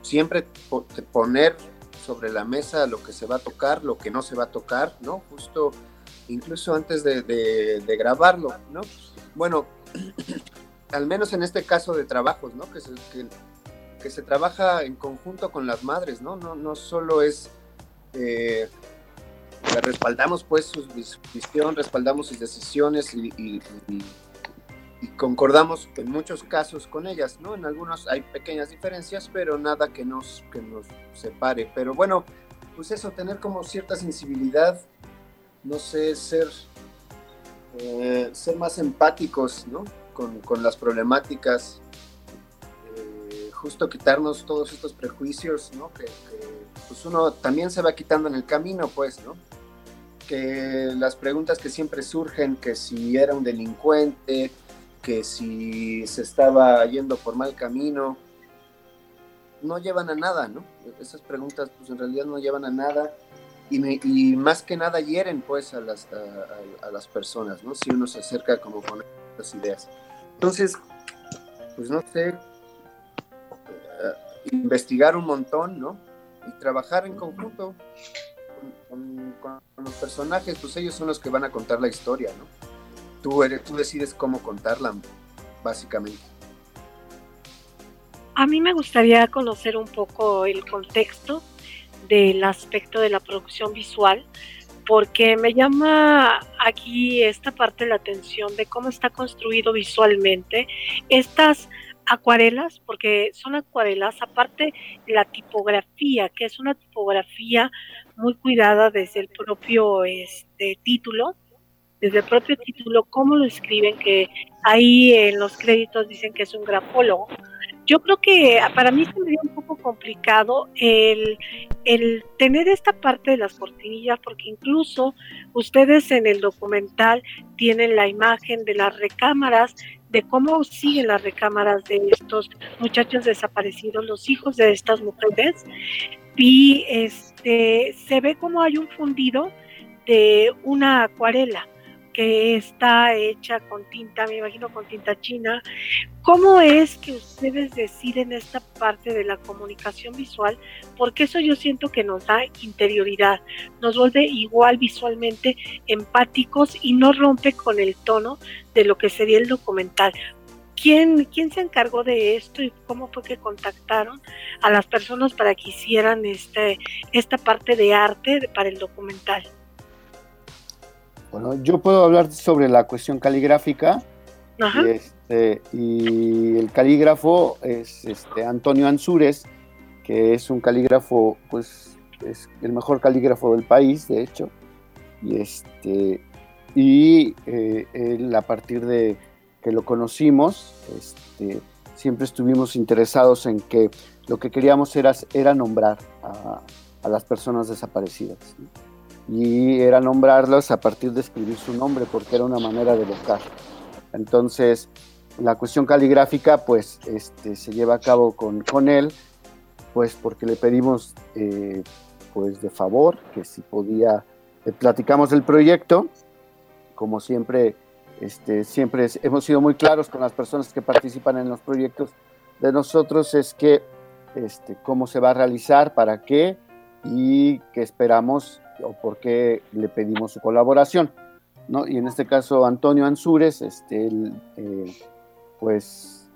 B: Siempre po poner sobre la mesa lo que se va a tocar, lo que no se va a tocar, ¿no? Justo incluso antes de, grabarlo, ¿no? Bueno, al menos en este caso de trabajos, ¿no? Que se, que, que se trabaja en conjunto con las madres, ¿no? No, no solo es... Eh, respaldamos pues su visión, respaldamos sus decisiones y, concordamos en muchos casos con ellas, ¿no? En algunos hay pequeñas diferencias, pero nada que nos, que nos separe. Pero bueno, pues eso, tener como cierta sensibilidad, no sé, ser, eh, ser más empáticos, ¿no? Con, con las problemáticas, eh, justo quitarnos todos estos prejuicios, ¿no? Que, que, pues uno también se va quitando en el camino, pues, ¿no? que las preguntas que siempre surgen, que si era un delincuente, que si se estaba yendo por mal camino, no llevan a nada, ¿no? Esas preguntas pues en realidad no llevan a nada y, me- y más que nada hieren pues a las, a, a- a las personas, ¿no? Si uno se acerca como con estas ideas. Entonces, pues no sé, eh, investigar un montón, ¿no? Y trabajar en conjunto con, con- con los personajes, pues ellos son los que van a contar la historia, ¿no? Tú, decides cómo contarla, básicamente.
C: A mí me gustaría conocer un poco el contexto del aspecto de la producción visual, porque me llama aquí esta parte la atención de cómo está construido visualmente estas acuarelas, porque son acuarelas, aparte la tipografía, que es una tipografía muy cuidada desde el propio este, título, desde el propio título, cómo lo escriben, que ahí en los créditos dicen que es un grafólogo. Yo creo que para mí sería un poco complicado el, el tener esta parte de las cortinillas, porque incluso ustedes en el documental tienen la imagen de las recámaras, de cómo siguen las recámaras de estos muchachos desaparecidos, los hijos de estas mujeres, y este se ve como hay un fundido de una acuarela que está hecha con tinta, me imagino con tinta china. ¿Cómo es que ustedes deciden esta parte de la comunicación visual? Porque eso yo siento que nos da interioridad, nos vuelve igual visualmente empáticos y no rompe con el tono de lo que sería el documental. ¿Quién, ¿Quién se encargó de esto y cómo fue que contactaron a las personas para que hicieran este, esta parte de arte para el documental?
H: Bueno, yo puedo hablar sobre la cuestión caligráfica.
C: Ajá.
H: Y, este, y el calígrafo es este, Antonio Ansúrez, que es un calígrafo, pues es el mejor calígrafo del país, de hecho. Y, este, y eh, él, a partir de que lo conocimos, este, siempre estuvimos interesados en que lo que queríamos era, era nombrar a, a las personas desaparecidas. ¿no? Y era nombrarlos a partir de escribir su nombre, porque era una manera de evocar. Entonces, la cuestión caligráfica, pues, este, se lleva a cabo con, con él, pues, porque le pedimos, eh, pues, de favor, que si podía, le platicamos del proyecto, como siempre, este, siempre es- hemos sido muy claros con las personas que participan en los proyectos de nosotros, es que, este, cómo se va a realizar, para qué, y que esperamos o por qué le pedimos su colaboración. ¿no? Y en este caso Antonio Ansúrez, este, él, eh, pues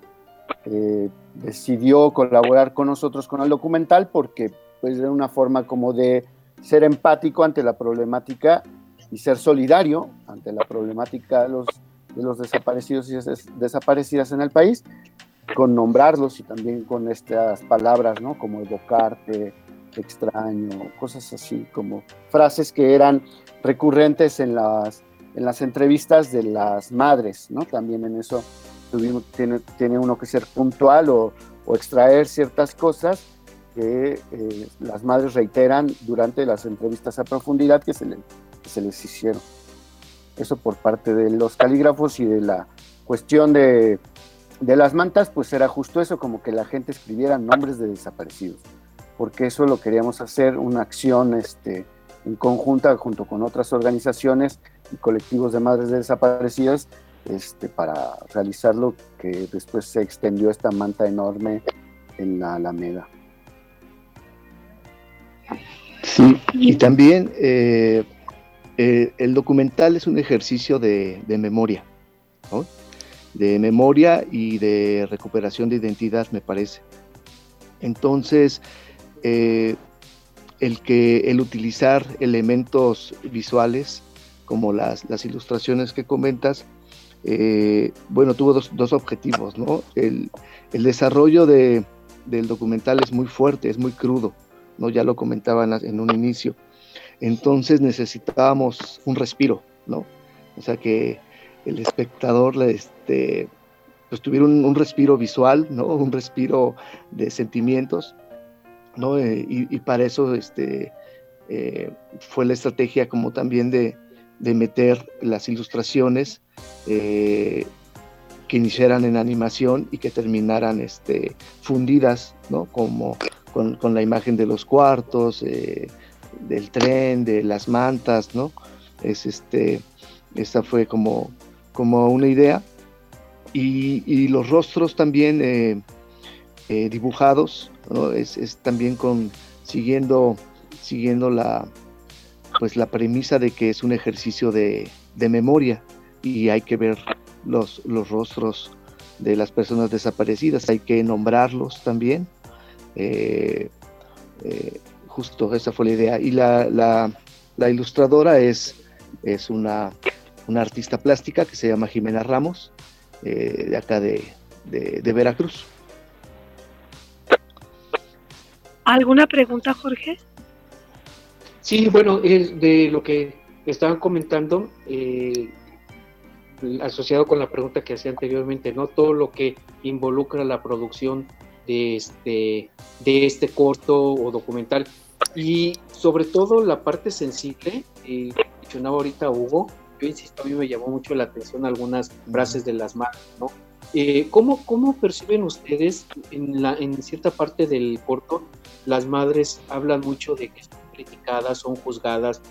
H: eh, decidió colaborar con nosotros con el documental porque pues era una forma como de ser empático ante la problemática y ser solidario ante la problemática de los, de los desaparecidos y des- desaparecidas en el país, con nombrarlos y también con estas palabras, ¿no? Como evocarte, extraño, cosas así, como frases que eran recurrentes en las, en las entrevistas de las madres, ¿no? También en eso tuvimos, tiene, tiene uno que ser puntual o, o extraer ciertas cosas que eh, las madres reiteran durante las entrevistas a profundidad que se, le- se les hicieron. Eso por parte de los calígrafos y de la cuestión de, de las mantas, pues era justo eso, como que la gente escribiera nombres de desaparecidos porque eso lo queríamos hacer, una acción este, en conjunta junto con otras organizaciones y colectivos de madres de desaparecidas este, para realizar lo que después se extendió esta manta enorme en la Alameda.
I: Sí, y también eh, eh, el documental es un ejercicio de, memoria, de memoria y de recuperación de identidad, me parece. Entonces, eh, el que el utilizar elementos visuales como las, las ilustraciones que comentas, eh, bueno, tuvo dos, dos objetivos, ¿no? El, el desarrollo de, del documental es muy fuerte, es muy crudo, ¿no? Ya lo comentaba en, un inicio. Entonces necesitábamos un respiro, ¿no? O sea, que el espectador este, pues tuviera un, un respiro visual, ¿no? Un respiro de sentimientos, Eh, y, para eso este, eh, fue la estrategia como también de, de meter las ilustraciones eh, que iniciaran en animación y que terminaran este, fundidas, ¿no? Como con, con la imagen de los cuartos, del tren, de las mantas, ¿no? Es este, esta fue como, como una idea. Y, y los rostros también eh, dibujados. Es, también con, siguiendo, siguiendo la, pues la premisa de que es un ejercicio de, de memoria y hay que ver los, los rostros de las personas desaparecidas, hay que nombrarlos también. Eh, eh, justo esa fue la idea. Y la, la, la ilustradora es, es una, una, artista plástica que se llama Jimena Ramos, de acá de, de, Veracruz.
C: ¿Alguna pregunta, Jorge?
D: Sí, bueno, es de lo que estaban comentando, eh, asociado con la pregunta que hacía anteriormente, ¿no? Todo lo que involucra la producción de este, de este corto o documental. Y sobre todo la parte sensible, eh, mencionaba ahorita Hugo, yo insisto, a mí me llamó mucho la atención algunas frases de las madres, ¿no? Eh, ¿cómo, ¿Cómo perciben ustedes en, la, en cierta parte del corto? Las madres hablan mucho de que son criticadas, son juzgadas,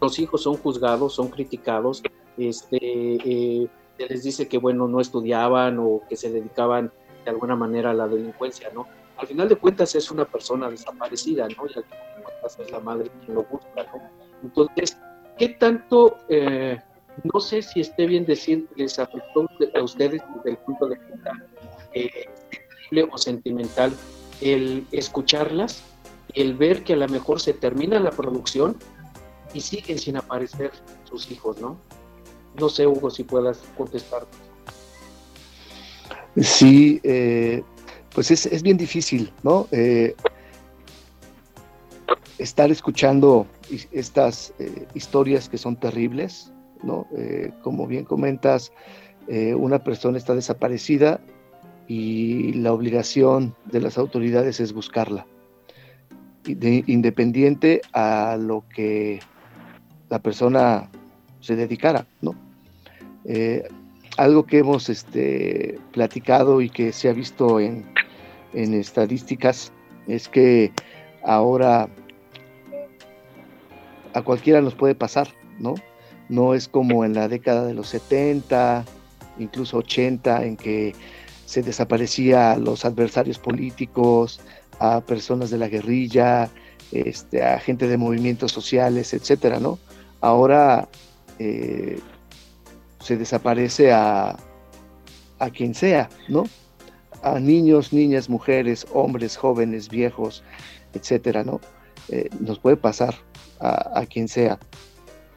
D: los hijos son juzgados, son criticados, este, eh, se les dice que bueno, no estudiaban o que se dedicaban de alguna manera a la delincuencia, ¿no? Al final de cuentas es una persona desaparecida, ¿no? Y al final de cuentas es la madre quien lo busca, ¿no? Entonces, ¿qué tanto, eh, no sé si esté bien decir, les afectó a ustedes desde el punto de vista eh, o sentimental el escucharlas, el ver que a lo mejor se termina la producción y siguen sin aparecer sus hijos, ¿no? No sé, Hugo, si puedas contestar.
I: Sí, eh, pues es, es, bien difícil, ¿no? Eh, estar escuchando estas eh, historias que son terribles, ¿no? Eh, como bien comentas, una persona está desaparecida y la obligación de las autoridades es buscarla, de, independiente a lo que la persona se dedicara, ¿no? Eh, algo que hemos este, platicado y que se ha visto en, en, estadísticas es que ahora a cualquiera nos puede pasar, ¿no? No es como en la década de los 70, incluso 80, en que se desaparecía a los adversarios políticos, a personas de la guerrilla, este, a gente de movimientos sociales, etcétera, ¿no? Ahora eh, se desaparece a, a quien sea, ¿no? A niños, niñas, mujeres, hombres, jóvenes, viejos, etcétera, ¿no? Eh, nos puede pasar a, a quien sea.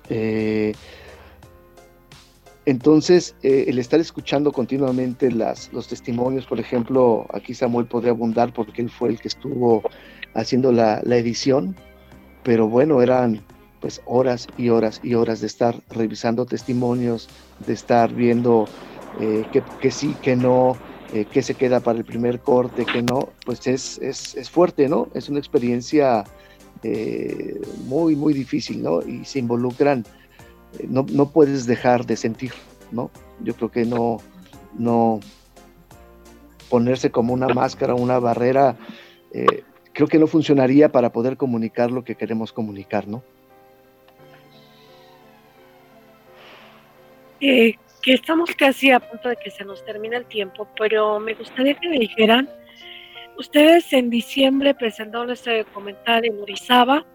I: Eh, entonces, eh, el estar escuchando continuamente las, los testimonios, por ejemplo, aquí Samuel podría abundar porque él fue el que estuvo haciendo la, la edición, pero bueno, eran pues horas y horas y horas de estar revisando testimonios, de estar viendo eh, que, que, sí, que no, eh, que se queda para el primer corte, que no, pues es, es, es fuerte, ¿no? Es una experiencia muy, muy difícil, ¿no? Y se involucran, no, no, puedes dejar de sentir, ¿no? Yo creo que no, no ponerse como una máscara, una barrera, eh, creo que no funcionaría para poder comunicar lo que queremos comunicar, ¿no?
C: Eh, que estamos casi a punto de que se nos termine el tiempo, pero me gustaría que me dijeran, ustedes en diciembre presentaron este documental en Orizaba,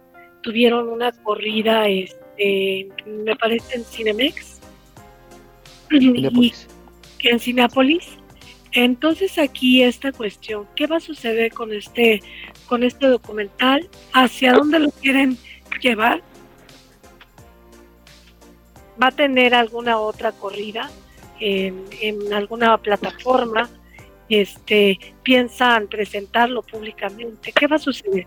C: tuvieron una corrida, este, me parece en Cinemex, y, en Cineápolis. Entonces aquí esta cuestión, ¿qué va a suceder con este, con este documental? ¿Hacia dónde lo quieren llevar? va a tener alguna otra corrida en, en, alguna plataforma, este, piensan presentarlo públicamente. ¿Qué va a suceder?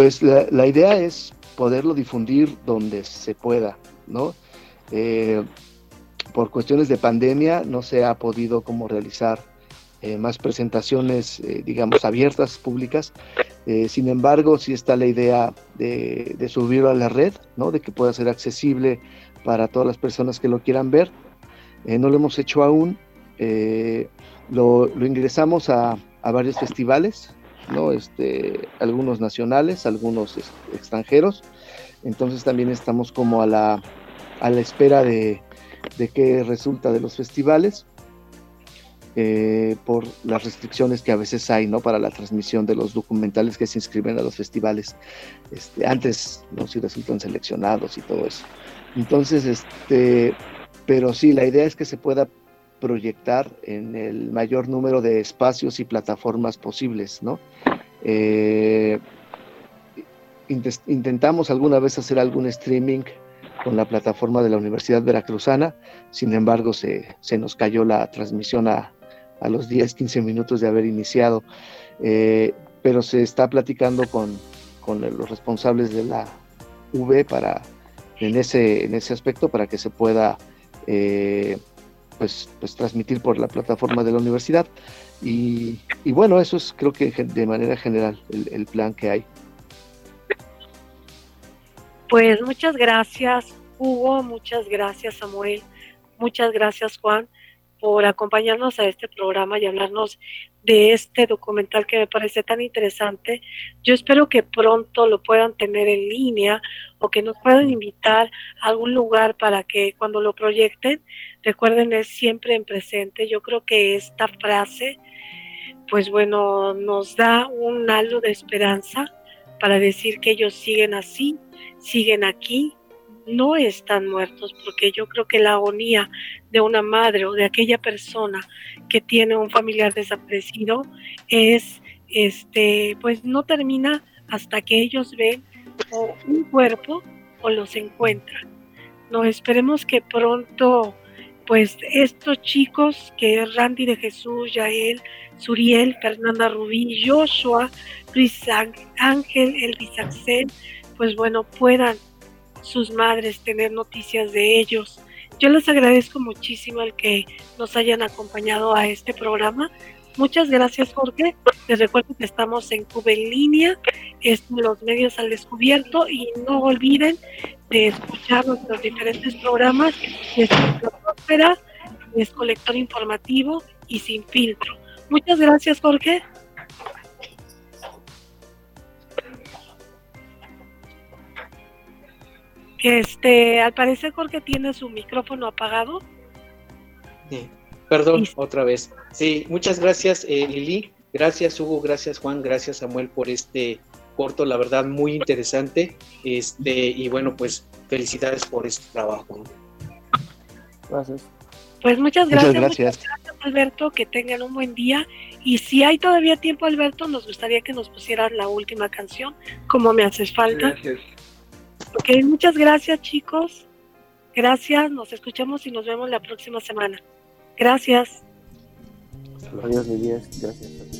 I: Pues la, idea es poderlo difundir donde se pueda, ¿no? Eh, por cuestiones de pandemia no se ha podido como realizar eh, más presentaciones, eh, digamos, abiertas, públicas. Sin embargo, sí está la idea de, subirlo a la red, ¿no? de que pueda ser accesible para todas las personas que lo quieran ver. no lo hemos hecho aún. Lo, lo, ingresamos a, varios festivales, ¿no? este, algunos nacionales, algunos extranjeros. Entonces también estamos como a la, a la espera de, de qué resulta de los festivales eh, por las restricciones que a veces hay ¿no? para la transmisión de los documentales que se inscriben a los festivales. Este, antes, ¿no? si resultan seleccionados y todo eso. Entonces, este, pero sí, la idea es que se pueda proyectar en el mayor número de espacios y plataformas posibles, ¿no? Eh, intentamos alguna vez hacer algún streaming con la plataforma de la Universidad Veracruzana, sin embargo se, se nos cayó la transmisión a, a los 10, 15 minutos de haber iniciado, eh, pero se está platicando con, con, los responsables de la V para, en, ese, en ese aspecto para que se pueda eh, pues, pues transmitir por la plataforma de la universidad. Y, bueno, eso es creo que de manera general el, el plan que hay.
C: Pues muchas gracias Hugo, muchas gracias Samuel, muchas gracias Juan por acompañarnos a este programa y hablarnos de este documental que me parece tan interesante. Yo espero que pronto lo puedan tener en línea o que nos puedan invitar a algún lugar para que cuando lo proyecten, recuerden, es siempre en presente. Yo creo que esta frase, pues bueno, nos da un halo de esperanza para decir que ellos siguen así, siguen aquí no están muertos, porque yo creo que la agonía de una madre o de aquella persona que tiene un familiar desaparecido es, este, pues no termina hasta que ellos ven o un cuerpo o los encuentran. No esperemos que pronto, pues estos chicos que Randy de Jesús, Yael, Suriel, Fernanda Rubí, Joshua, Luis Ángel, Elvis Axel, pues bueno, puedan sus madres, tener noticias de ellos. Yo les agradezco muchísimo el que nos hayan acompañado a este programa. Muchas gracias, Jorge. Les recuerdo que estamos en Cuba en línea, es los medios al descubierto y no olviden de escuchar nuestros diferentes programas, es Ópera, es Colector Informativo y Sin Filtro. Muchas gracias, Jorge. Este, al parecer Jorge tiene su micrófono apagado.
D: Sí. Perdón, otra vez. Sí, muchas gracias eh, Lili, gracias Hugo, gracias Juan, gracias Samuel por este corto, la verdad muy interesante. Este, y bueno, pues felicidades por este trabajo.
H: Gracias.
C: Pues muchas gracias,
I: muchas gracias.
C: Muchas gracias Alberto, que tengan un buen día. Y si hay todavía tiempo, Alberto, nos gustaría que nos pusieras la última canción, como me haces falta.
B: Gracias.
C: Ok, muchas gracias chicos. Gracias, nos escuchamos y nos vemos la próxima semana. Gracias.
H: Adiós, Gracias.